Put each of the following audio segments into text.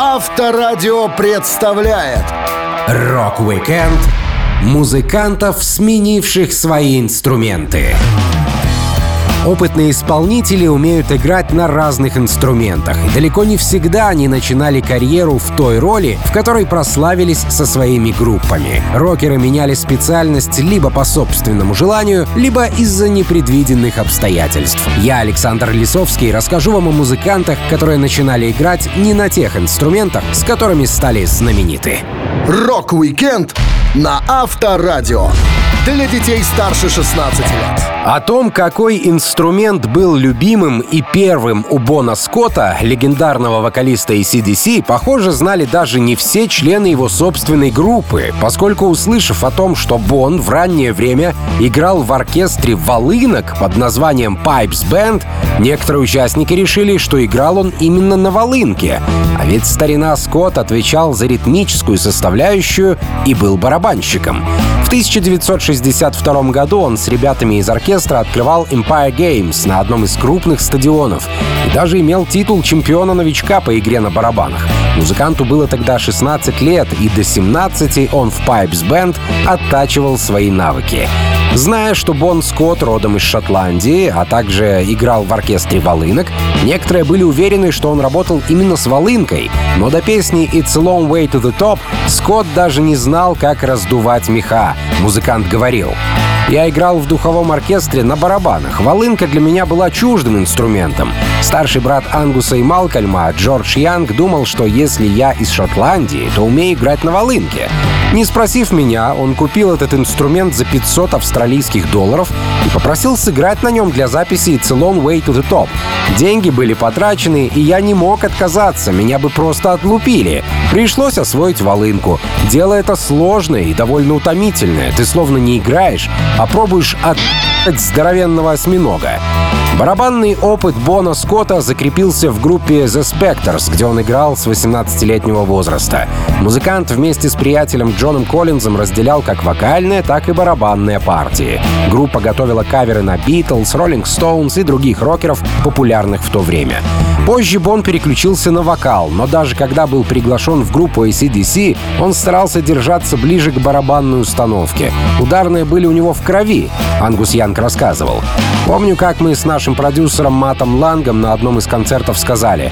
Авторадио представляет Рок-викенд музыкантов, сменивших свои инструменты. Опытные исполнители умеют играть на разных инструментах, и далеко не всегда они начинали карьеру в той роли, в которой прославились со своими группами. Рокеры меняли специальность либо по собственному желанию, либо из-за непредвиденных обстоятельств. Я, Александр Лисовский, расскажу вам о музыкантах, которые начинали играть не на тех инструментах, с которыми стали знамениты. Рок-викенд на Авторадио. Для детей старше 16 лет. О том, какой инструмент был любимым и первым у Бона Скотта, легендарного вокалиста AC/DC, похоже, знали даже не все члены его собственной группы, поскольку, услышав о том, что Бон в раннее время играл в оркестре волынок под названием Pipes Band, некоторые участники решили, что играл он именно на волынке. А ведь старина Скотт отвечал за ритмическую составляющую и был барабанщиком. В 1962 году он с ребятами из оркестра открывал Empire Games на одном из крупных стадионов и даже имел титул чемпиона-новичка по игре на барабанах. Музыканту было тогда 16 лет, и до 17 он в Pipes Band оттачивал свои навыки. Зная, что Бон Скотт родом из Шотландии, а также играл в оркестре волынок, некоторые были уверены, что он работал именно с волынкой. Но до песни «It's a long way to the top» Скотт даже не знал, как раздувать меха. Музыкант говорил, я играл в духовом оркестре на барабанах. Волынка для меня была чуждым инструментом. Старший брат Ангуса и Малкольма, Джордж Янг, думал, что если я из Шотландии, то умею играть на волынке. Не спросив меня, он купил этот инструмент за 500 австралийских долларов и попросил сыграть на нем для записи «It's a long way to the top». Деньги были потрачены, и я не мог отказаться, меня бы просто отлупили. Пришлось освоить волынку. Дело это сложное и довольно утомительное. Ты словно не играешь, а пробуешь от здоровенного осьминога. Барабанный опыт Бона Скотта закрепился в группе The Spectors, где он играл с 18-летнего возраста. Музыкант вместе с приятелем Джоном Коллинзом разделял как вокальные, так и барабанные партии. Группа готовила каверы на Beatles, Rolling Stones и других рокеров, популярных в то время. Позже Бон переключился на вокал, но даже когда был приглашен в группу ACDC, он старался держаться ближе к барабанной установке. Ударные были у него в крови, Ангус Янг рассказывал. Помню, как мы с нашим продюсером Матом Лангом на одном из концертов сказали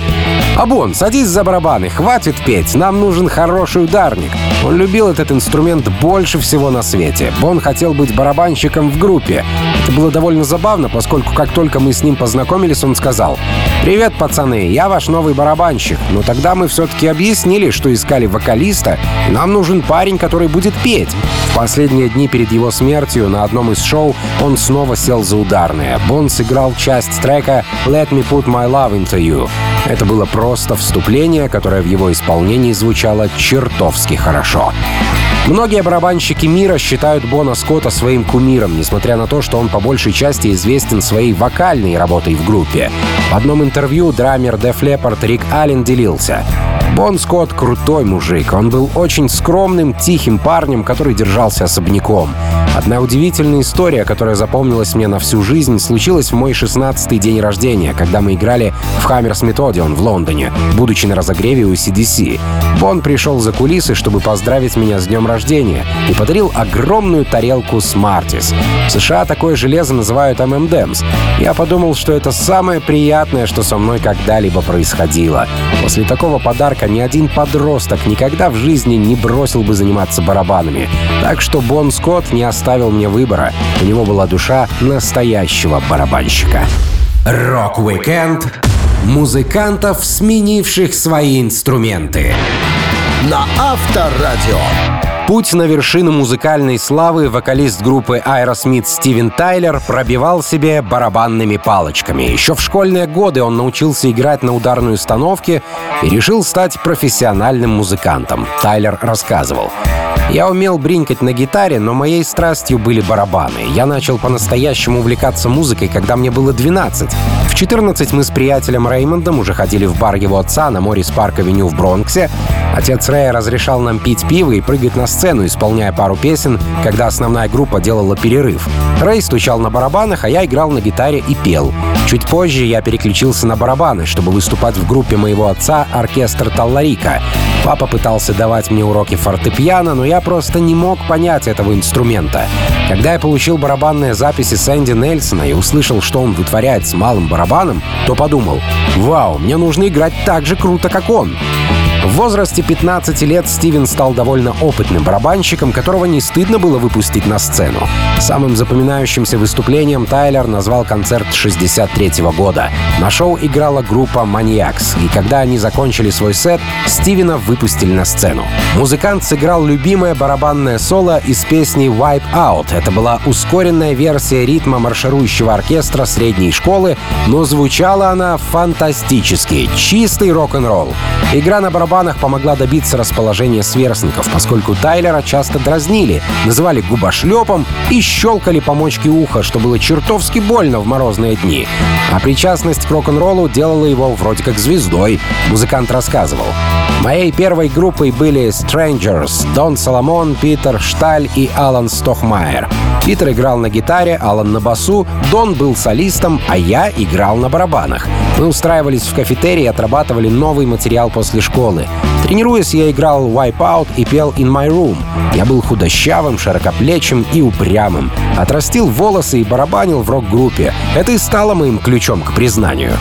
«Абон, садись за барабаны, хватит петь, нам нужен хороший ударник». Он любил этот инструмент больше всего на свете. Бон хотел быть барабанщиком в группе. Это было довольно забавно, поскольку как только мы с ним познакомились, он сказал «Привет, пацаны, я ваш новый барабанщик». Но тогда мы все-таки объяснили, что искали вокалиста, и нам нужен парень, который будет петь. В последние дни перед его смертью на одном из шоу он снова сел за ударные. Бон сыграл часть трека «Let me put my love into you». Это было просто вступление, которое в его исполнении звучало чертовски хорошо. Многие барабанщики мира считают Бона Скотта своим кумиром, несмотря на то, что он по большей части известен своей вокальной работой в группе. В одном интервью драмер Def Leppard Рик Аллен делился. Бон Скотт крутой мужик. Он был очень скромным, тихим парнем, который держался особняком. Одна удивительная история, которая запомнилась мне на всю жизнь, случилась в мой 16-й день рождения, когда мы играли в Hammersmith Odeon в Лондоне, будучи на разогреве у CDC. Бон пришел за кулисы, чтобы поздравить меня с днем рождения, и подарил огромную тарелку Smarties. В США такое железо называют M&M's. Я подумал, что это самое приятное, что со мной когда-либо происходило. После такого подарка ни один подросток никогда в жизни не бросил бы заниматься барабанами. Так что Бон Скотт не оставил оставил мне выбора. У него была душа настоящего барабанщика. Рок-викенд музыкантов, сменивших свои инструменты. На Авторадио. Путь на вершину музыкальной славы вокалист группы Aerosmith Стивен Тайлер пробивал себе барабанными палочками. Еще в школьные годы он научился играть на ударной установке и решил стать профессиональным музыкантом. Тайлер рассказывал. Я умел бринкать на гитаре, но моей страстью были барабаны. Я начал по-настоящему увлекаться музыкой, когда мне было 12. В 14 мы с приятелем Реймондом уже ходили в бар его отца на Морис Парк Авеню в Бронксе. Отец Рэя разрешал нам пить пиво и прыгать на сцену, исполняя пару песен, когда основная группа делала перерыв. Рэй стучал на барабанах, а я играл на гитаре и пел. Чуть позже я переключился на барабаны, чтобы выступать в группе моего отца «Оркестр Талларика». Папа пытался давать мне уроки фортепиано, но я просто не мог понять этого инструмента. Когда я получил барабанные записи Сэнди Нельсона и услышал, что он вытворяет с малым барабаном, то подумал, «Вау, мне нужно играть так же круто, как он». В возрасте 15 лет Стивен стал довольно опытным барабанщиком, которого не стыдно было выпустить на сцену. Самым запоминающимся выступлением Тайлер назвал концерт 63 -го года. На шоу играла группа Maniacs, и когда они закончили свой сет, Стивена выпустили на сцену. Музыкант сыграл любимое барабанное соло из песни «Wipe Out». Это была ускоренная версия ритма марширующего оркестра средней школы, но звучала она фантастически. Чистый рок-н-ролл. Игра на барабанах барабанах помогла добиться расположения сверстников, поскольку Тайлера часто дразнили, называли губошлепом и щелкали по мочке уха, что было чертовски больно в морозные дни. А причастность к рок-н-роллу делала его вроде как звездой, музыкант рассказывал. Моей первой группой были Strangers, Дон Соломон, Питер Шталь и Алан Стохмайер. Питер играл на гитаре, Алан на басу, Дон был солистом, а я играл на барабанах. Мы устраивались в кафетерии и отрабатывали новый материал после школы. Тренируясь, я играл Wipeout и пел In My Room. Я был худощавым, широкоплечим и упрямым. Отрастил волосы и барабанил в рок-группе. Это и стало моим ключом к признанию.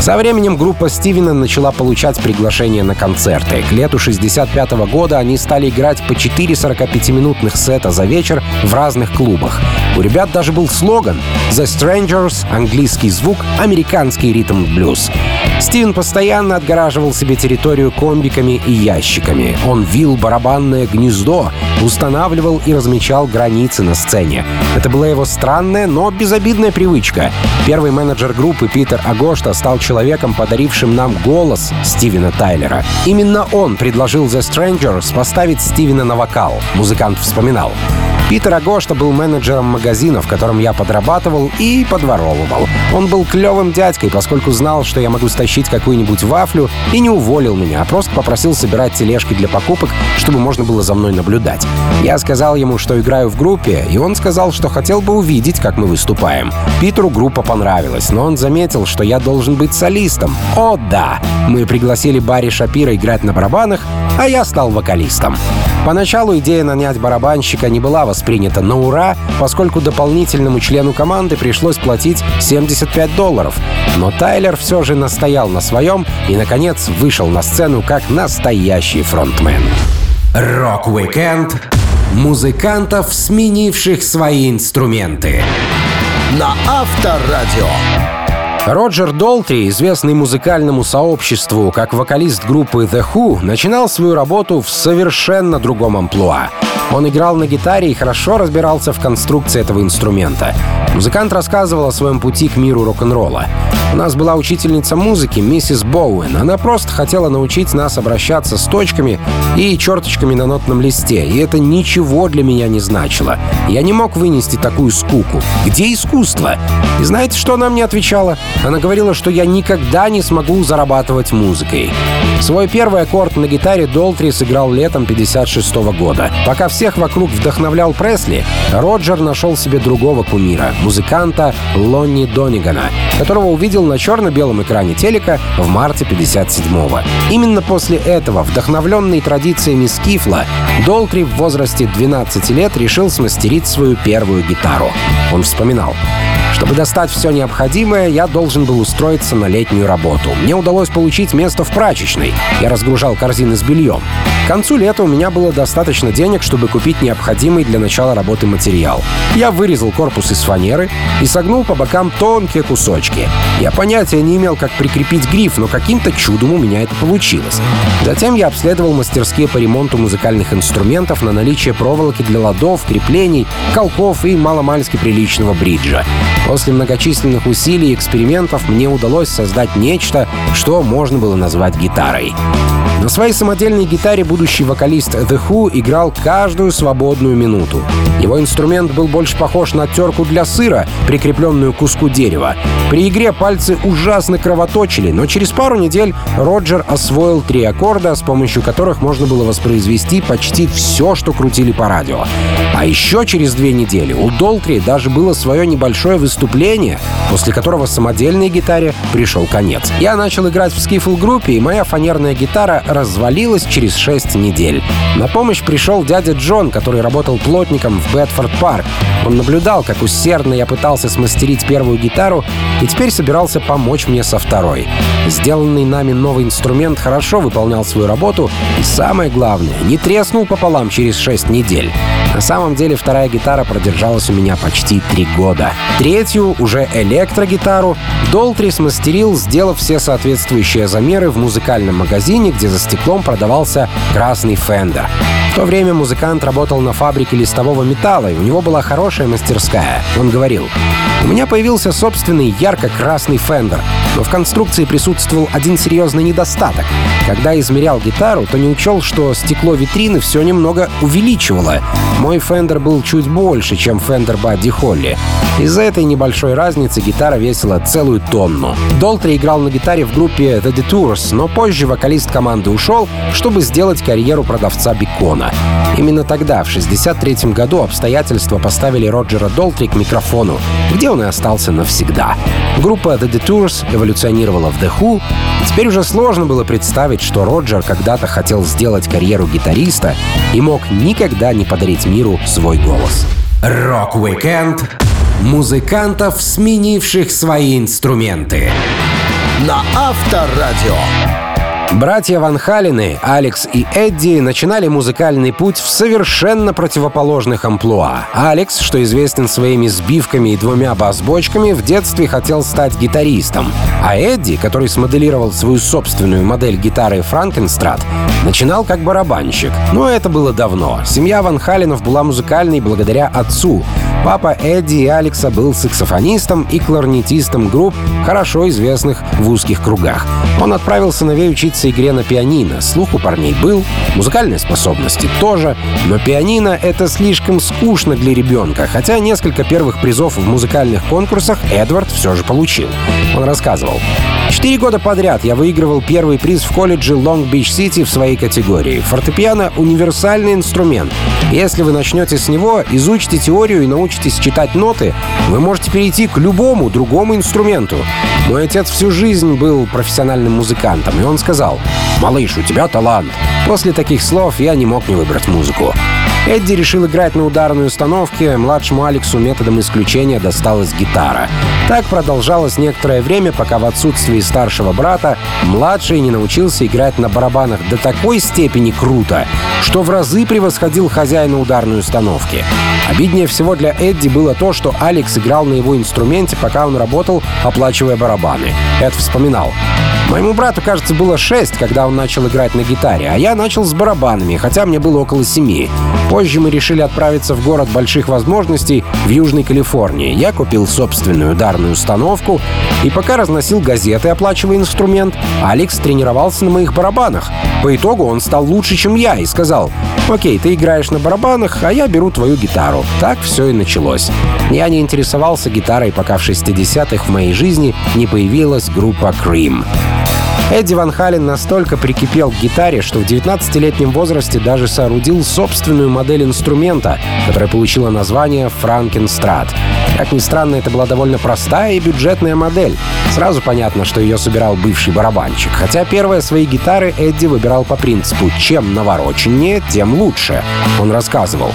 Со временем группа Стивена начала получать приглашения на концерты. К лету 65 -го года они стали играть по 4 45-минутных сета за вечер в разных клубах. У ребят даже был слоган «The Strangers» — английский звук, американский ритм Стивен постоянно отгораживал себе территорию комбиками и ящиками. Он вил барабанное гнездо, устанавливал и размечал границы на сцене. Это была его странная, но безобидная привычка. Первый менеджер группы Питер Агошта стал человеком, подарившим нам голос Стивена Тайлера. Именно он предложил The Strangers поставить Стивена на вокал, музыкант вспоминал. Питер Агошта был менеджером магазина, в котором я подрабатывал и подворовывал. Он был клевым дядькой, поскольку знал, что я могу стащить какую-нибудь вафлю, и не уволил меня, а просто попросил собирать тележки для покупок, чтобы можно было за мной наблюдать. Я сказал ему, что играю в группе, и он сказал, что хотел бы увидеть, как мы выступаем. Питеру группа понравилась, но он заметил, что я должен быть солистом. О, да! Мы пригласили Барри Шапира играть на барабанах, а я стал вокалистом. Поначалу идея нанять барабанщика не была воспринята на ура, поскольку дополнительному члену команды пришлось платить 75 долларов. Но Тайлер все же настоял на своем и, наконец, вышел на сцену как настоящий фронтмен. Рок-викенд музыкантов, сменивших свои инструменты. На Авторадио. Роджер Долтри, известный музыкальному сообществу как вокалист группы The Who, начинал свою работу в совершенно другом амплуа. Он играл на гитаре и хорошо разбирался в конструкции этого инструмента. Музыкант рассказывал о своем пути к миру рок-н-ролла. У нас была учительница музыки, миссис Боуэн. Она просто хотела научить нас обращаться с точками и черточками на нотном листе, и это ничего для меня не значило. Я не мог вынести такую скуку. Где искусство? И знаете, что она мне отвечала? Она говорила, что я никогда не смогу зарабатывать музыкой. Свой первый аккорд на гитаре Долтри сыграл летом 56 -го года. Пока всех вокруг вдохновлял Пресли, Роджер нашел себе другого кумира — музыканта Лонни Донигана, которого увидел на черно-белом экране телека в марте 57-го. Именно после этого, вдохновленный традициями скифла, Долтри в возрасте 12 лет решил смастерить свою первую гитару. Он вспоминал. Чтобы достать все необходимое, я должен был устроиться на летнюю работу. Мне удалось получить место в прачечной. Я разгружал корзины с бельем. К концу лета у меня было достаточно денег, чтобы купить необходимый для начала работы материал. Я вырезал корпус из фанеры и согнул по бокам тонкие кусочки. Я понятия не имел, как прикрепить гриф, но каким-то чудом у меня это получилось. Затем я обследовал мастерские по ремонту музыкальных инструментов на наличие проволоки для ладов, креплений, колков и маломальски приличного бриджа. После многочисленных усилий и экспериментов мне удалось создать нечто, что можно было назвать гитарой. На своей самодельной гитаре будущий вокалист The Who играл каждую свободную минуту. Его инструмент был больше похож на терку для сыра, прикрепленную к куску дерева. При игре пальцы ужасно кровоточили, но через пару недель Роджер освоил три аккорда, с помощью которых можно было воспроизвести почти все, что крутили по радио. А еще через две недели у Долтри даже было свое небольшое выступление, после которого самодельной гитаре пришел конец. Я начал играть в скифл-группе, и моя фанерная гитара развалилась через шесть недель. На помощь пришел дядя Джон, который работал плотником в Бетфорд-парк. Он наблюдал, как усердно я пытался смастерить первую гитару, и теперь собирался помочь мне со второй. Сделанный нами новый инструмент хорошо выполнял свою работу, и самое главное, не треснул пополам через шесть недель. На самом деле вторая гитара продержалась у меня почти три года. Третью, уже электрогитару, Долтри смастерил, сделав все соответствующие замеры в музыкальном магазине, где за стеклом продавался красный Фендер. В то время музыкант работал на фабрике листового металла, и у него была хорошая мастерская. Он говорил, «У меня появился собственный ярко-красный Fender, но в конструкции присутствовал один серьезный недостаток. Когда измерял гитару, то не учел, что стекло витрины все немного увеличивало. Мой Fender был чуть больше, чем Fender Бадди Холли. Из-за этой небольшой разницы гитара весила целую тонну. Долтри играл на гитаре в группе The Detours, но позже вокалист команды ушел, чтобы сделать карьеру продавца бекона. Именно тогда, в 1963 году, обстоятельства поставили Роджера Долтри к микрофону, где он и остался навсегда. Группа The Detours эволюционировала в The Who, теперь уже сложно было представить, что Роджер когда-то хотел сделать карьеру гитариста и мог никогда не подарить миру свой голос. Rock-Weekend музыкантов, сменивших свои инструменты. На Авторадио. Братья Ван Халины, Алекс и Эдди начинали музыкальный путь в совершенно противоположных амплуа. Алекс, что известен своими сбивками и двумя бас-бочками, в детстве хотел стать гитаристом. А Эдди, который смоделировал свою собственную модель гитары Франкенстрат, начинал как барабанщик. Но это было давно. Семья Ван Халинов была музыкальной благодаря отцу. Папа Эдди и Алекса был саксофонистом и кларнетистом групп, хорошо известных в узких кругах. Он отправил сыновей учиться игре на пианино. Слух у парней был, музыкальные способности тоже, но пианино — это слишком скучно для ребенка, хотя несколько первых призов в музыкальных конкурсах Эдвард все же получил. Он рассказывал. Четыре года подряд я выигрывал первый приз в колледже Лонг-Бич-Сити в своей категории. Фортепиано — универсальный инструмент. Если вы начнете с него, изучите теорию и научитесь читать ноты, вы можете перейти к любому другому инструменту. Мой отец всю жизнь был профессиональным музыкантом, и он сказал, «Малыш, у тебя талант». После таких слов я не мог не выбрать музыку. Эдди решил играть на ударной установке, младшему Алексу методом исключения досталась гитара. Так продолжалось некоторое время, пока в отсутствии старшего брата младший не научился играть на барабанах до такой степени круто, что в разы превосходил хозяина ударной установки. Обиднее всего для Эдди было то, что Алекс играл на его инструменте, пока он работал, оплачивая барабаны. Эд вспоминал. Моему брату, кажется, было шесть, когда он начал играть на гитаре, а я начал с барабанами, хотя мне было около семи. Позже мы решили отправиться в город больших возможностей в Южной Калифорнии. Я купил собственную ударную установку, и пока разносил газеты, оплачивая инструмент, Алекс тренировался на моих барабанах. По итогу он стал лучше, чем я, и сказал, «Окей, ты играешь на барабанах, а я беру твою гитару». Так все и началось. Я не интересовался гитарой, пока в 60-х в моей жизни не появилась группа Cream. Эдди Ван Хален настолько прикипел к гитаре, что в 19-летнем возрасте даже соорудил собственную модель инструмента, которая получила название «Франкенстрат». Как ни странно, это была довольно простая и бюджетная модель. Сразу понятно, что ее собирал бывший барабанщик. Хотя первые свои гитары Эдди выбирал по принципу «чем навороченнее, тем лучше». Он рассказывал.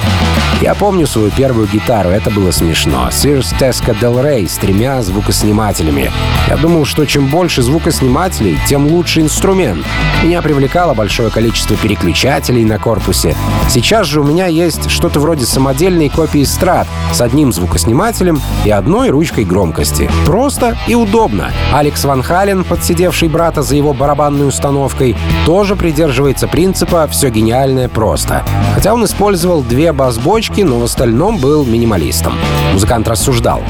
«Я помню свою первую гитару, это было смешно. Sears Tesca Del Rey с тремя звукоснимателями. Я думал, что чем больше звукоснимателей, тем лучший инструмент. Меня привлекало большое количество переключателей на корпусе. Сейчас же у меня есть что-то вроде самодельной копии страт с одним звукоснимателем и одной ручкой громкости. Просто и удобно. Алекс Ван Хален, подсидевший брата за его барабанной установкой, тоже придерживается принципа «все гениальное просто». Хотя он использовал две бас-бочки, но в остальном был минималистом. Музыкант рассуждал.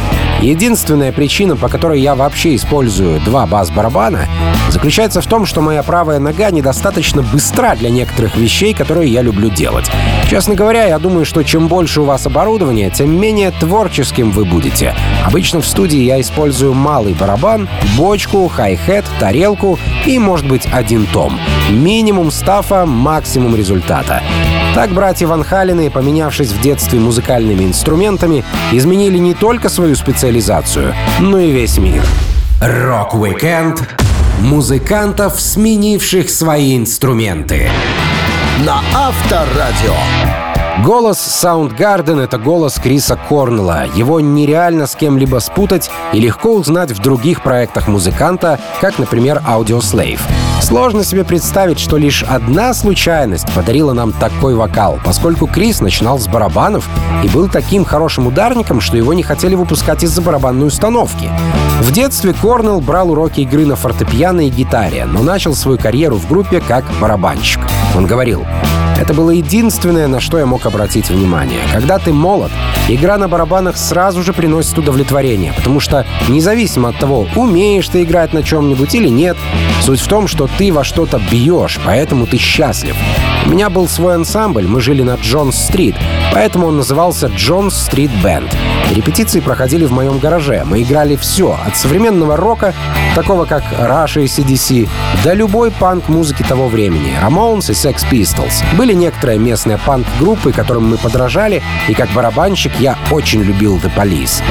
Единственная причина, по которой я вообще использую два бас-барабана, заключается в том, что моя правая нога недостаточно быстра для некоторых вещей, которые я люблю делать. Честно говоря, я думаю, что чем больше у вас оборудования, тем менее творческим вы будете. Обычно в студии я использую малый барабан, бочку, хай-хет, тарелку и, может быть, один том. Минимум stuff а, максимум результата. Так братья Ван Халины, поменявшись в детстве музыкальными инструментами, изменили не только свою специализацию, но и весь мир. Rock-Weekend музыкантов, сменивших свои инструменты. На Авторадио. Голос Soundgarden — это голос Криса Корнелла. Его нереально с кем-либо спутать и легко узнать в других проектах музыканта, как, например, Audioslave. Сложно себе представить, что лишь одна случайность подарила нам такой вокал, поскольку Крис начинал с барабанов и был таким хорошим ударником, что его не хотели выпускать из-за барабанной установки. В детстве Корнелл брал уроки игры на фортепиано и гитаре, но начал свою карьеру в группе как барабанщик. Он говорил, это было единственное, на что я мог обратить внимание. Когда ты молод, игра на барабанах сразу же приносит удовлетворение, потому что независимо от того, умеешь ты играть на чем-нибудь или нет, суть в том, что ты во что-то бьешь, поэтому ты счастлив. У меня был свой ансамбль, мы жили на Джонс-стрит, поэтому он назывался Джонс-стрит Бенд. Репетиции проходили в моем гараже. Мы играли все, от современного рока, такого как Rush и CDC, до любой панк-музыки того времени, Ramones и Sex Pistols. Были некоторые местные панк-группы, которым мы подражали, и как барабанщик я очень любил The Police.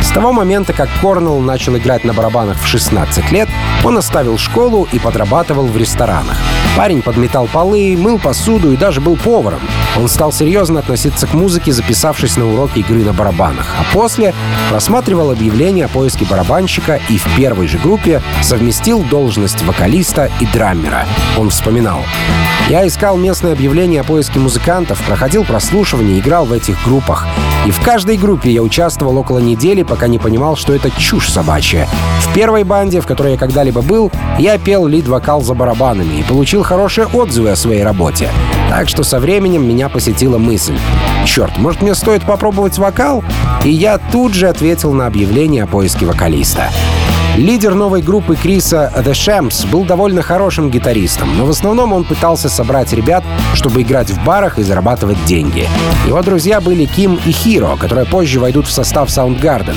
С того момента, как Корнелл начал играть на барабанах в 16 лет, он оставил школу и подрабатывал в ресторанах. Парень подметал полы, мыл посуду и даже был поваром. Он стал серьезно относиться к музыке, записавшись на уроки игры на барабанах, а после просматривал объявления о поиске барабанщика и в первой же группе совместил должность вокалиста и драммера. Он вспоминал. «Я искал местные объявления о поиске музыкантов, проходил прослушивание, играл в этих группах. И в каждой группе я участвовал около недели, пока не понимал, что это чушь собачья. В первой банде, в которой я когда-либо был, я пел лид-вокал за барабанами и получил хорошие отзывы о своей работе. Так что со временем меня посетила мысль. Черт, может мне стоит попробовать вокал? И я тут же ответил на объявление о поиске вокалиста. Лидер новой группы Криса The Shams был довольно хорошим гитаристом, но в основном он пытался собрать ребят, чтобы играть в барах и зарабатывать деньги. Его друзья были Ким и Хиро, которые позже войдут в состав Soundgarden.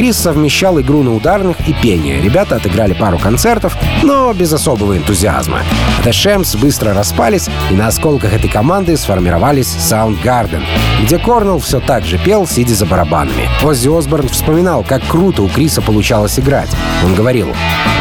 Крис совмещал игру на ударных и пение. Ребята отыграли пару концертов, но без особого энтузиазма. The Shams быстро распались, и на осколках этой команды сформировались Soundgarden, где Корнелл все так же пел, сидя за барабанами. Оззи Осборн вспоминал, как круто у Криса получалось играть. Он говорил,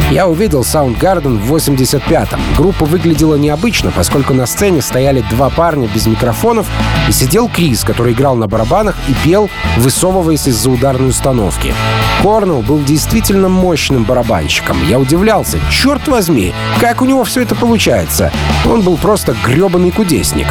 «Я увидел Soundgarden в 85-м. Группа выглядела необычно, поскольку на сцене стояли два парня без микрофонов и сидел Крис, который играл на барабанах и пел, высовываясь из-за ударной установки. Корнелл был действительно мощным барабанщиком. Я удивлялся, черт возьми, как у него все это получается. Он был просто гребаный кудесник.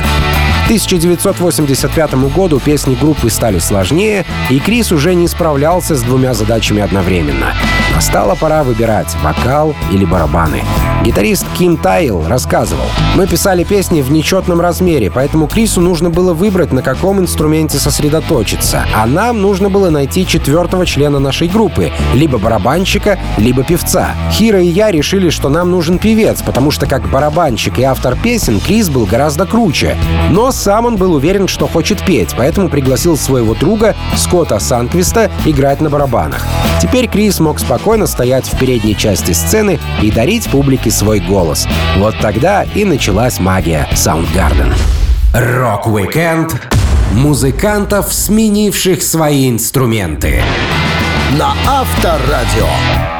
1985 году песни группы стали сложнее, и Крис уже не справлялся с двумя задачами одновременно. Настала пора выбирать — вокал или барабаны. Гитарист Ким Тайл рассказывал, «Мы писали песни в нечетном размере, поэтому Крису нужно было выбрать, на каком инструменте сосредоточиться, а нам нужно было найти четвертого члена нашей группы, либо барабанщика, либо певца. Хира и я решили, что нам нужен певец, потому что как барабанщик и автор песен Крис был гораздо круче. Но сам он был уверен, что хочет петь, поэтому пригласил своего друга Скотта Санквиста играть на барабанах. Теперь Крис мог спокойно стоять в передней части сцены и дарить публике свой голос. Вот тогда и началась магия Soundgarden. Rock-Weekend музыкантов, сменивших свои инструменты. На Авторадио.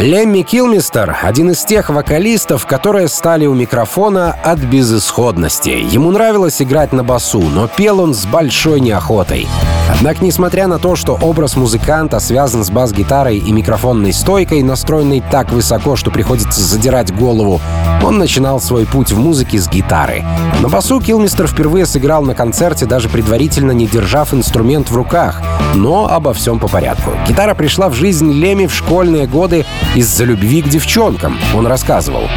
Лемми Килмистер — один из тех вокалистов, которые стали у микрофона от безысходности. Ему нравилось играть на басу, но пел он с большой неохотой. Однако, несмотря на то, что образ музыканта связан с бас-гитарой и микрофонной стойкой, настроенной так высоко, что приходится задирать голову, он начинал свой путь в музыке с гитары. На басу Килмистер впервые сыграл на концерте, даже предварительно не держав инструмент в руках. Но обо всем по порядку. Гитара пришла в жизнь Леми в школьные годы из-за любви к девчонкам, он рассказывал.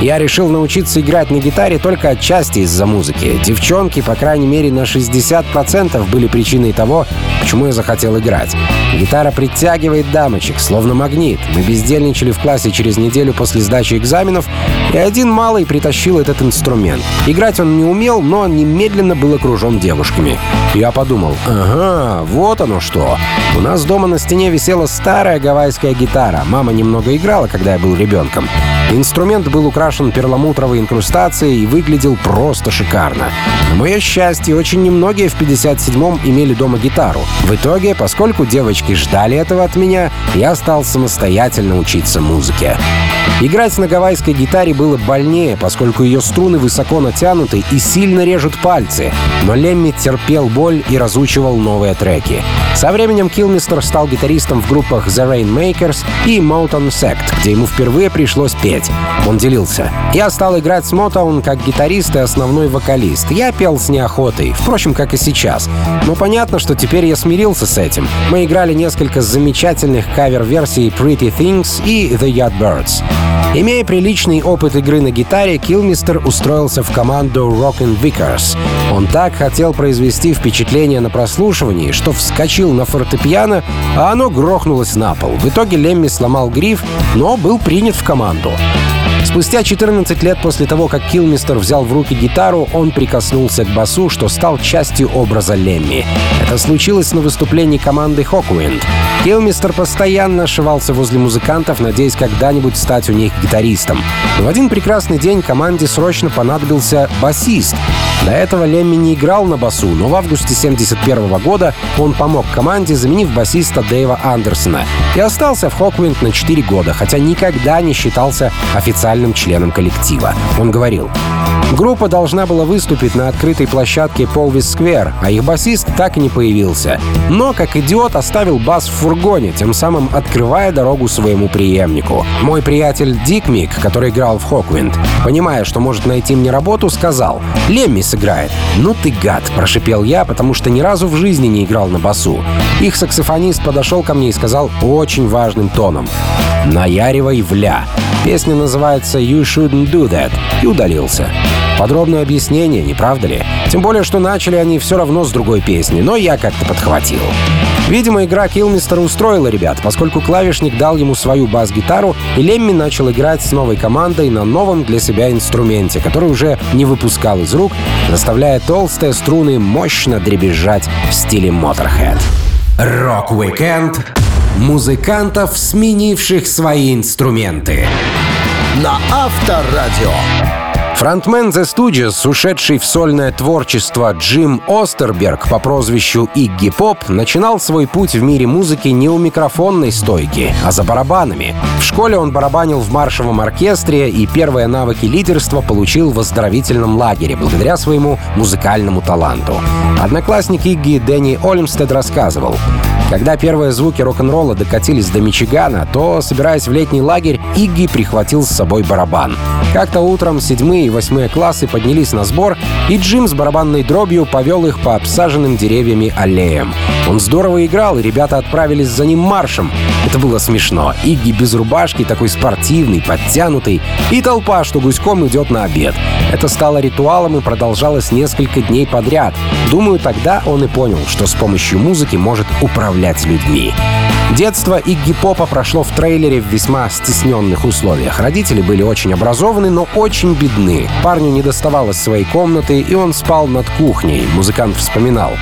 Я решил научиться играть на гитаре только отчасти из-за музыки. Девчонки, по крайней мере, на 60% были причиной того, почему я захотел играть. Гитара притягивает дамочек, словно магнит. Мы бездельничали в классе через неделю после сдачи экзаменов, и один малый притащил этот инструмент. Играть он не умел, но немедленно был окружен девушками. Я подумал, ага, вот оно что. У нас дома на стене висела старая гавайская гитара. Мама немного играла, когда я был ребенком. Инструмент был украшен перламутровой инкрустацией и выглядел просто шикарно. На мое счастье, очень немногие в 57-м имели дома гитару. В итоге, поскольку девочки ждали этого от меня, я стал самостоятельно учиться музыке. Играть на гавайской гитаре было больнее, поскольку ее струны высоко натянуты и сильно режут пальцы. Но Лемми терпел боль и разучивал новые треки. Со временем Килмистер стал гитаристом в группах The Rainmakers и Motown Sect, где ему впервые пришлось петь. Он делился. «Я стал играть с Motown как гитарист и основной вокалист. Я пел с неохотой, впрочем, как и сейчас. Но понятно, что теперь я смирился с этим. Мы играли несколько замечательных кавер-версий Pretty Things и The Yardbirds. Имея приличный опыт игры на гитаре, Килмистер устроился в команду Rockin' Vickers. Он так хотел произвести впечатление на прослушивании, что вскочил на фортепиано, а оно грохнулось на пол. В итоге Лемми сломал гриф, но был принят в команду. Спустя 14 лет после того, как Килмистер взял в руки гитару, он прикоснулся к басу, что стал частью образа Лемми. Это случилось на выступлении команды Хокуинд. Килмистер постоянно ошивался возле музыкантов, надеясь когда-нибудь стать у них гитаристом. Но в один прекрасный день команде срочно понадобился басист. До этого Лемми не играл на басу, но в августе 71 года он помог команде, заменив басиста Дэйва Андерсона, и остался в Хоквинд на 4 года, хотя никогда не считался официальным членом коллектива. Он говорил, Группа должна была выступить на открытой площадке Полвис Сквер, а их басист так и не появился. Но, как идиот, оставил бас в фургоне, тем самым открывая дорогу своему преемнику. Мой приятель Дик Мик, который играл в Хоквинд, понимая, что может найти мне работу, сказал «Лемми сыграет». «Ну ты гад!» — прошипел я, потому что ни разу в жизни не играл на басу. Их саксофонист подошел ко мне и сказал очень важным тоном «Наяривай в ля». Песня называется «You Shouldn't Do That» и удалился. Подробное объяснение, не правда ли? Тем более, что начали они все равно с другой песни, но я как-то подхватил. Видимо, игра Килмистера устроила ребят, поскольку клавишник дал ему свою бас-гитару, и Лемми начал играть с новой командой на новом для себя инструменте, который уже не выпускал из рук, заставляя толстые струны мощно дребезжать в стиле Motorhead. Rock-Weekend музыкантов, сменивших свои инструменты. На Авторадио. Фронтмен The Stooges, ушедший в сольное творчество Джим Остерберг по прозвищу Игги Поп, начинал свой путь в мире музыки не у микрофонной стойки, а за барабанами. В школе он барабанил в маршевом оркестре и первые навыки лидерства получил в оздоровительном лагере благодаря своему музыкальному таланту. Одноклассник Игги Дэнни Олмстед рассказывал, когда первые звуки рок-н-ролла докатились до Мичигана, то, собираясь в летний лагерь, Игги прихватил с собой барабан. Как-то утром седьмые и восьмые классы поднялись на сбор, и Джим с барабанной дробью повел их по обсаженным деревьями аллеям. Он здорово играл, и ребята отправились за ним маршем. Это было смешно. Игги без рубашки, такой спортивный, подтянутый, и толпа, что гуськом идет на обед. Это стало ритуалом и продолжалось несколько дней подряд. Думаю, тогда он и понял, что с помощью музыки может управлять людьми. Детство Игги Попа прошло в трейлере в весьма стесненных условиях. Родители были очень образованы, но очень бедны. Парню не доставалось своей комнаты, и он спал над кухней, музыкант вспоминал.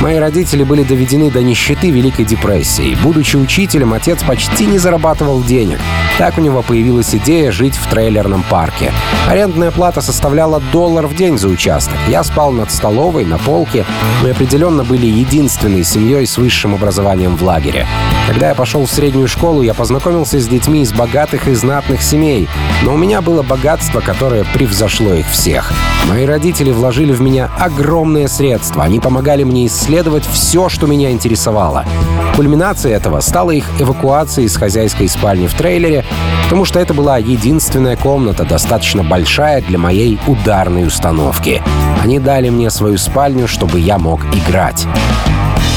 Мои родители были доведены до нищеты Великой депрессии. Будучи учителем, отец почти не зарабатывал денег. Так у него появилась идея жить в трейлерном парке. Арендная плата составляла доллар в день за участок. Я спал над столовой, на полке. Мы определенно были единственной семьей с высшим образованием в лагере. Когда я пошел в среднюю школу, я познакомился с детьми из богатых и знатных семей. Но у меня было богатство, которое превзошло их всех. Мои родители вложили в меня огромные средства. Они помогали мне исследовать все, что меня интересовало. Кульминацией этого стала их эвакуация из хозяйской спальни в трейлере потому что это была единственная комната, достаточно большая для моей ударной установки. Они дали мне свою спальню, чтобы я мог играть.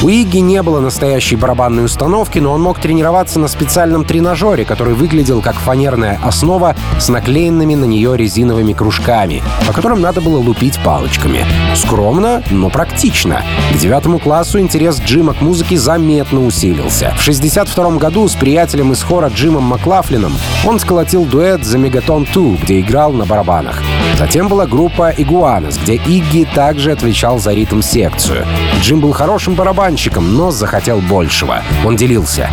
У Игги не было настоящей барабанной установки, но он мог тренироваться на специальном тренажере, который выглядел как фанерная основа с наклеенными на нее резиновыми кружками, по которым надо было лупить палочками. Скромно, но практично. К девятому классу интерес Джима к музыке заметно усилился. В 1962 году с приятелем из хора Джимом Маклафлином он сколотил дуэт за Мегатон 2, где играл на барабанах. Затем была группа Игуанас, где Игги также отвечал за ритм-секцию. Джим был хорошим барабанщиком, но захотел большего. Он делился.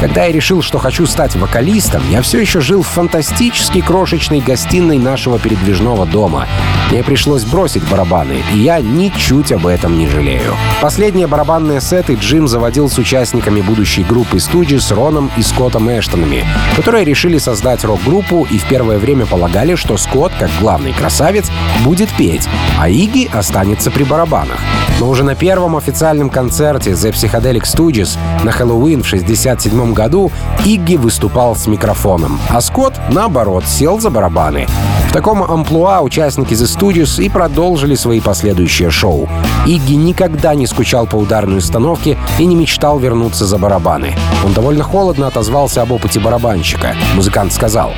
Когда я решил, что хочу стать вокалистом, я все еще жил в фантастически крошечной гостиной нашего передвижного дома. Мне пришлось бросить барабаны, и я ничуть об этом не жалею. Последние барабанные сеты Джим заводил с участниками будущей группы студии с Роном и Скоттом Эштонами, которые решили создать рок-группу и в первое время полагали, что Скотт, как главный красавец, будет петь, а Иги останется при барабанах. Но уже на первом официальном концерте The Psychedelic Studios на Хэллоуин в 1967 году Игги выступал с микрофоном, а Скотт, наоборот, сел за барабаны. В таком амплуа участники The Studios и продолжили свои последующие шоу. Игги никогда не скучал по ударной установке и не мечтал вернуться за барабаны. Он довольно холодно отозвался об опыте барабанщика. Музыкант сказал,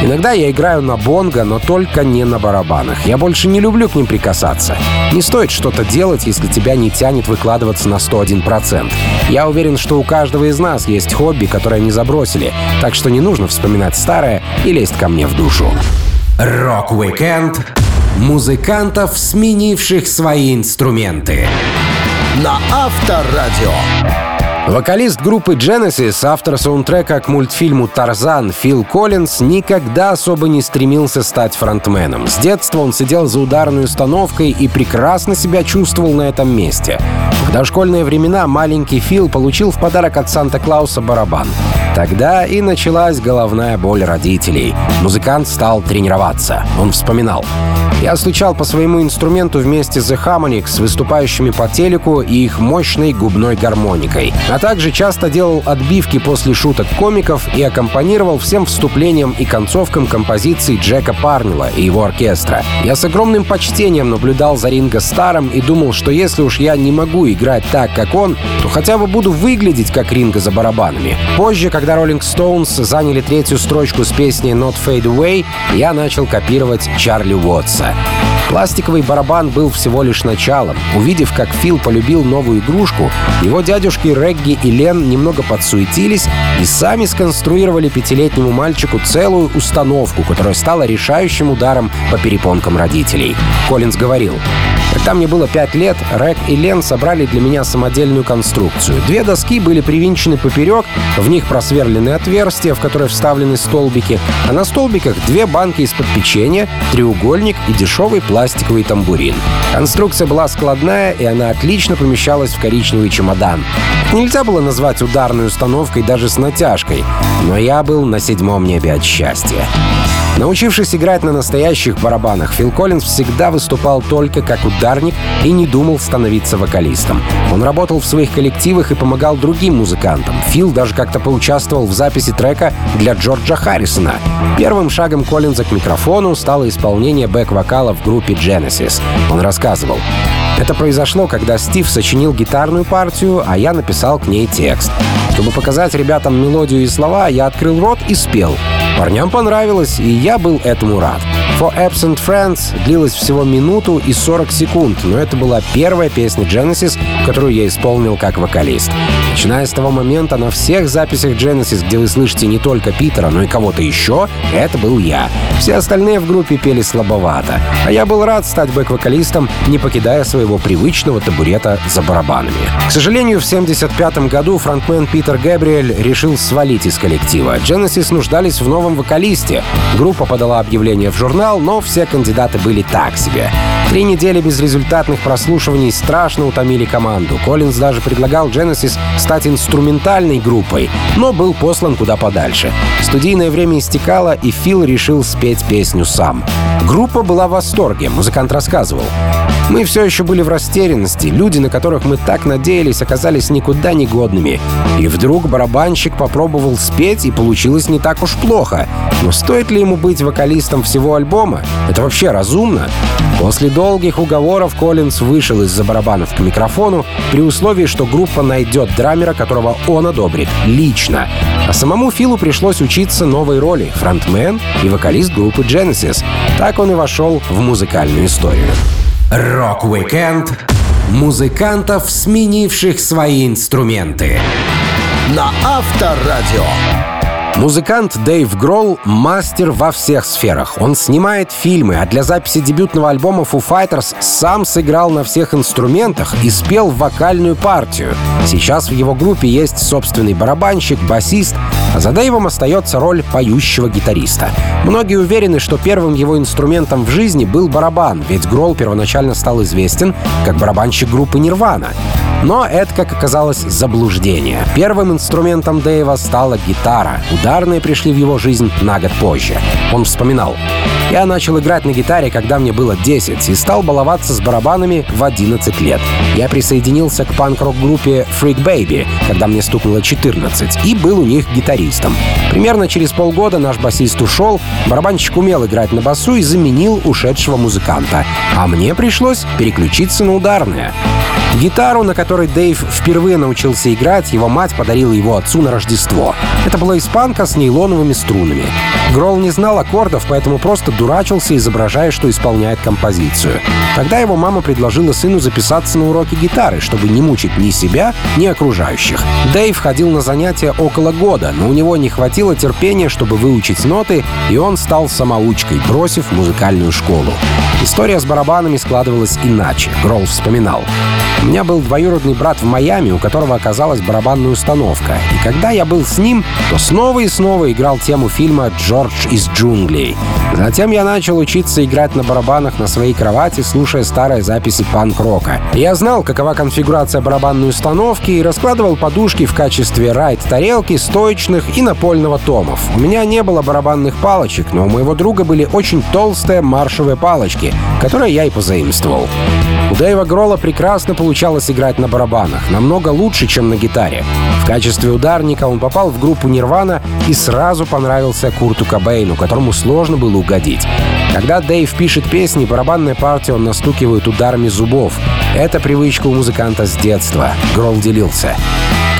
Иногда я играю на бонго, но только не на барабанах. Я больше не люблю к ним прикасаться. Не стоит что-то делать, если тебя не тянет выкладываться на 101%. Я уверен, что у каждого из нас есть хобби, которое не забросили, так что не нужно вспоминать старое и лезть ко мне в душу. Rock-Weekend музыкантов, сменивших свои инструменты. На Авторадио. Вокалист группы Genesis, автор саундтрека к мультфильму «Тарзан» Фил Коллинз никогда особо не стремился стать фронтменом. С детства он сидел за ударной установкой и прекрасно себя чувствовал на этом месте. В дошкольные времена маленький Фил получил в подарок от Санта-Клауса барабан. Тогда и началась головная боль родителей. Музыкант стал тренироваться. Он вспоминал. Я стучал по своему инструменту вместе с The Harmonix, выступающими по телеку и их мощной губной гармоникой а также часто делал отбивки после шуток комиков и аккомпанировал всем вступлением и концовкам композиций Джека Парнелла и его оркестра. Я с огромным почтением наблюдал за Ринго Старом и думал, что если уж я не могу играть так, как он, то хотя бы буду выглядеть как Ринго за барабанами. Позже, когда Rolling Stones заняли третью строчку с песней Not Fade Away, я начал копировать Чарли Уотса. Пластиковый барабан был всего лишь началом. Увидев, как Фил полюбил новую игрушку, его дядюшки Регги и Лен немного подсуетились и сами сконструировали пятилетнему мальчику целую установку, которая стала решающим ударом по перепонкам родителей. Коллинз говорил, когда мне было пять лет, Рэг и Лен собрали для меня самодельную конструкцию. Две доски были привинчены поперек, в них просверлены отверстия, в которые вставлены столбики, а на столбиках две банки из-под печенья, треугольник и дешевый пластиковый тамбурин. Конструкция была складная, и она отлично помещалась в коричневый чемодан. Нельзя было назвать ударной установкой даже с натяжкой, но я был на седьмом небе от счастья. Научившись играть на настоящих барабанах, Фил Коллинз всегда выступал только как ударник и не думал становиться вокалистом. Он работал в своих коллективах и помогал другим музыкантам. Фил даже как-то поучаствовал в записи трека для Джорджа Харрисона. Первым шагом Коллинза к микрофону стало исполнение бэк-вокала в группе Genesis. Он рассказывал. Это произошло, когда Стив сочинил гитарную партию, а я написал к ней текст. Чтобы показать ребятам мелодию и слова, я открыл рот и спел. Парням понравилось, и я был этому рад. For Absent Friends длилась всего минуту и 40 секунд, но это была первая песня Genesis, которую я исполнил как вокалист. Начиная с того момента на всех записях Genesis, где вы слышите не только Питера, но и кого-то еще, это был я. Все остальные в группе пели слабовато, а я был рад стать бэк-вокалистом, не покидая своего привычного табурета за барабанами. К сожалению, в 1975 году фронтмен Питер Гэбриэль решил свалить из коллектива. Genesis нуждались в новом вокалисте. Группа подала объявление в журнал, знал, но все кандидаты были так себе. Три недели безрезультатных прослушиваний страшно утомили команду. Коллинз даже предлагал Genesis стать инструментальной группой, но был послан куда подальше. Студийное время истекало, и Фил решил спеть песню сам. Группа была в восторге, музыкант рассказывал. Мы все еще были в растерянности. Люди, на которых мы так надеялись, оказались никуда не годными. И вдруг барабанщик попробовал спеть, и получилось не так уж плохо. Но стоит ли ему быть вокалистом всего альбома? Это вообще разумно? После долгих уговоров Коллинз вышел из-за барабанов к микрофону при условии, что группа найдет drummer а, которого он одобрит лично. А самому Филу пришлось учиться новой роли — фронтмен и вокалист группы Genesis. Так он и вошел в музыкальную историю. Rock-Weekend музыкантов, сменивших свои инструменты. На Авторадио. Музыкант Дэйв Гролл — мастер во всех сферах. Он снимает фильмы, а для записи дебютного альбома Foo Fighters сам сыграл на всех инструментах и спел вокальную партию. Сейчас в его группе есть собственный барабанщик, басист, а за Дэйвом остается роль поющего гитариста. Многие уверены, что первым его инструментом в жизни был барабан, ведь Гролл первоначально стал известен как барабанщик группы Нирвана. Но это, как оказалось, заблуждение. Первым инструментом Дэйва стала гитара. Ударные пришли в его жизнь на год позже. Он вспоминал. Я начал играть на гитаре, когда мне было 10, и стал баловаться с барабанами в 11 лет. Я присоединился к панк-рок-группе Freak Baby, когда мне стукнуло 14, и был у них гитаристом. Примерно через полгода наш басист ушел, барабанщик умел играть на басу и заменил ушедшего музыканта. А мне пришлось переключиться на ударные. Гитару, на которой Дэйв впервые научился играть, его мать подарила его отцу на Рождество. Это была испанка с нейлоновыми струнами. Гролл не знал аккордов, поэтому просто дурачился, изображая, что исполняет композицию. Тогда его мама предложила сыну записаться на уроки гитары, чтобы не мучить ни себя, ни окружающих. Дэйв ходил на занятия около года, но у него не хватило терпения, чтобы выучить ноты, и он стал самоучкой, бросив музыкальную школу. История с барабанами складывалась иначе, Гролл вспоминал. У меня был двоюродный брат в Майами, у которого оказалась барабанная установка. И когда я был с ним, то снова и снова играл тему фильма «Джордж из джунглей». Затем я начал учиться играть на барабанах на своей кровати, слушая старые записи панк-рока. Я знал, какова конфигурация барабанной установки и раскладывал подушки в качестве райт-тарелки, стоечных и напольного томов. У меня не было барабанных палочек, но у моего друга были очень толстые маршевые палочки, которые я и позаимствовал. У Дэйва Гролла прекрасно получалось играть на барабанах, намного лучше, чем на гитаре. В качестве ударника он попал в группу Нирвана и сразу понравился Курту Кобейну, которому сложно было угодить. Когда Дэйв пишет песни, барабанные партии он настукивает ударами зубов. Это привычка у музыканта с детства. Гролл делился.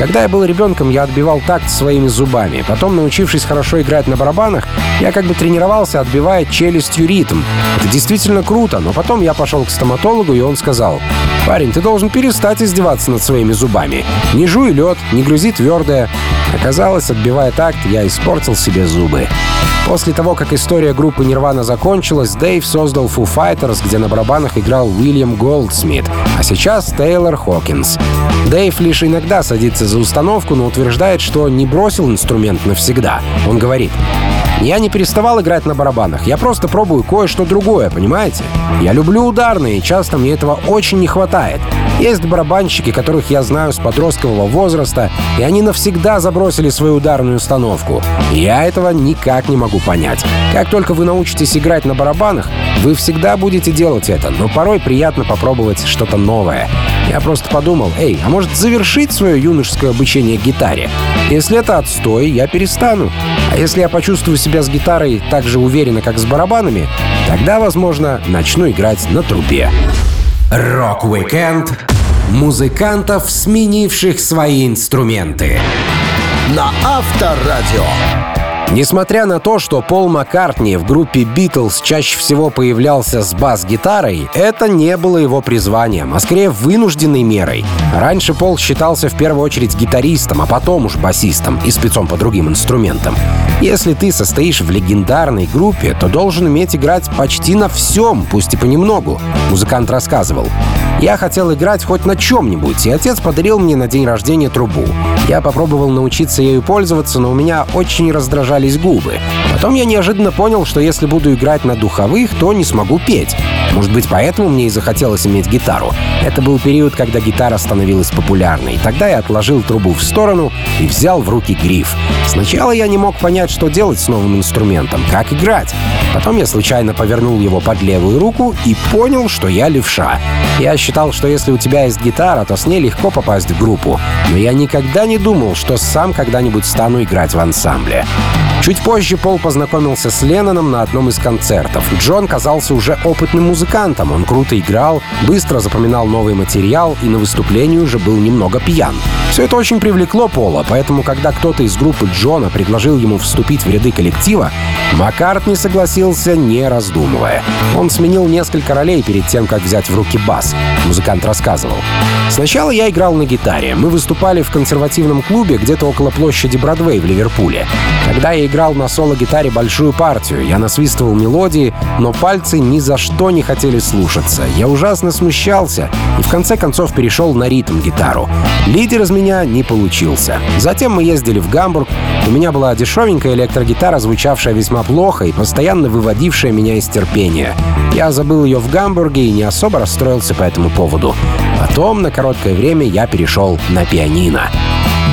Когда я был ребенком, я отбивал такт своими зубами. Потом, научившись хорошо играть на барабанах, я как бы тренировался, отбивая челюстью ритм. Это действительно круто, но потом я пошел к стоматологу, и он сказал, «Парень, ты должен перестать издеваться над своими зубами. Не жуй лед, не грызи твердое». Оказалось, отбивая такт, я испортил себе зубы. После того, как история группы Нирвана закончилась, Дэйв создал Foo Fighters, где на барабанах играл Уильям Голдсмит, а сейчас Тейлор Хокинс. Дэйв лишь иногда садится за установку, но утверждает, что не бросил инструмент навсегда. Он говорит, я не переставал играть на барабанах, я просто пробую кое-что другое, понимаете? Я люблю ударные, и часто мне этого очень не хватает. Есть барабанщики, которых я знаю с подросткового возраста, и они навсегда забросили свою ударную установку. Я этого никак не могу понять. Как только вы научитесь играть на барабанах, вы всегда будете делать это, но порой приятно попробовать что-то новое. Я просто подумал, эй, а может завершить свое юношеское обучение гитаре? Если это отстой, я перестану. А если я почувствую себя с гитарой так же уверенно, как с барабанами, тогда, возможно, начну играть на трубе. Rock-Weekend музыкантов, сменивших свои инструменты. На Авторадио. Несмотря на то, что Пол Маккартни в группе Битлз чаще всего появлялся с бас-гитарой, это не было его призванием, а скорее вынужденной мерой. Раньше Пол считался в первую очередь гитаристом, а потом уж басистом и спецом по другим инструментам. Если ты состоишь в легендарной группе, то должен уметь играть почти на всем, пусть и понемногу, музыкант рассказывал. Я хотел играть хоть на чем-нибудь, и отец подарил мне на день рождения трубу. Я попробовал научиться ею пользоваться, но у меня очень раздражались губы. Потом я неожиданно понял, что если буду играть на духовых, то не смогу петь. Может быть, поэтому мне и захотелось иметь гитару. Это был период, когда гитара становилась популярной. Тогда я отложил трубу в сторону и взял в руки гриф. Сначала я не мог понять, что делать с новым инструментом, как играть. Потом я случайно повернул его под левую руку и понял, что я левша. Я считал, что если у тебя есть гитара, то с ней легко попасть в группу. Но я никогда не думал, что сам когда-нибудь стану играть в ансамбле. Чуть позже Пол познакомился с Ленноном на одном из концертов. Джон казался уже опытным музыкантом. Он круто играл, быстро запоминал новый материал и на выступлении уже был немного пьян. Все это очень привлекло Пола, поэтому когда кто-то из группы Джона предложил ему вступить в ряды коллектива, Маккартни согласился, не раздумывая. Он сменил несколько ролей перед тем, как взять в руки бас. Музыкант рассказывал. Сначала я играл на гитаре. Мы выступали в консервативном клубе где-то около площади Бродвей в Ливерпуле. Тогда я играл на соло-гитаре большую партию. Я насвистывал мелодии, но пальцы ни за что не хотели слушаться. Я ужасно смущался и в конце концов перешел на ритм-гитару. Лидер из меня не получился. Затем мы ездили в Гамбург. У меня была дешевенькая электрогитара, звучавшая весьма плохо и постоянно выводившая меня из терпения. Я забыл ее в Гамбурге и не особо расстроился по этому поводу. Потом на короткое время я перешел на пианино.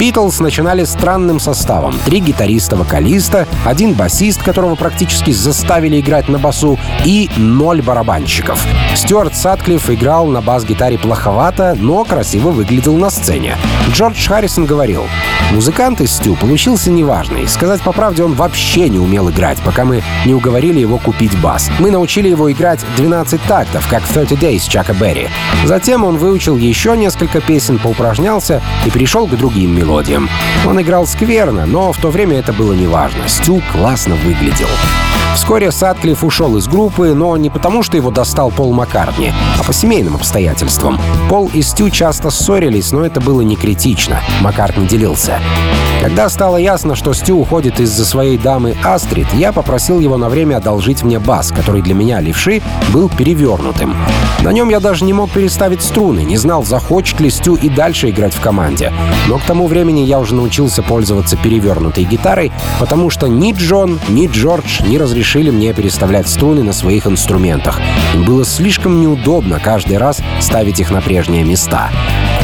Битлз начинали странным составом. Три гитариста-вокалиста, один басист, которого практически заставили играть на басу, и ноль барабанщиков. Стюарт Сатклифф играл на бас-гитаре плоховато, но красиво выглядел на сцене. Джордж Харрисон говорил, «Музыкант из Стю получился неважный. Сказать по правде, он вообще не умел играть, пока мы не уговорили его купить бас. Мы научили его играть 12 тактов, как 30 Days Чака Берри. Затем он выучил еще несколько песен, поупражнялся и перешел к другим мелодиям мелодиям. Он играл скверно, но в то время это было неважно. Стю классно выглядел. Вскоре Сатклифф ушел из группы, но не потому, что его достал Пол Маккартни, а по семейным обстоятельствам. Пол и Стю часто ссорились, но это было не критично. Маккартни делился. Когда стало ясно, что Стю уходит из-за своей дамы Астрид, я попросил его на время одолжить мне бас, который для меня, левши, был перевернутым. На нем я даже не мог переставить струны, не знал, захочет ли Стю и дальше играть в команде. Но к тому времени я уже научился пользоваться перевернутой гитарой, потому что ни Джон, ни Джордж не разрешили мне переставлять струны на своих инструментах. Им было слишком неудобно каждый раз ставить их на прежние места.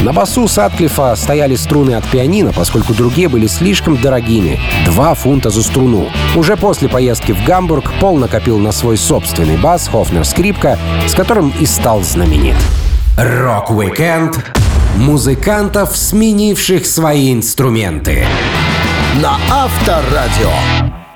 На басу Сатклифа стояли струны от пианино, поскольку другие были слишком дорогими — 2 фунта за струну. Уже после поездки в Гамбург Пол накопил на свой собственный бас Höfner скрипка, с которым и стал знаменит. Rock-Weekend музыкантов, сменивших свои инструменты. На Авторадио.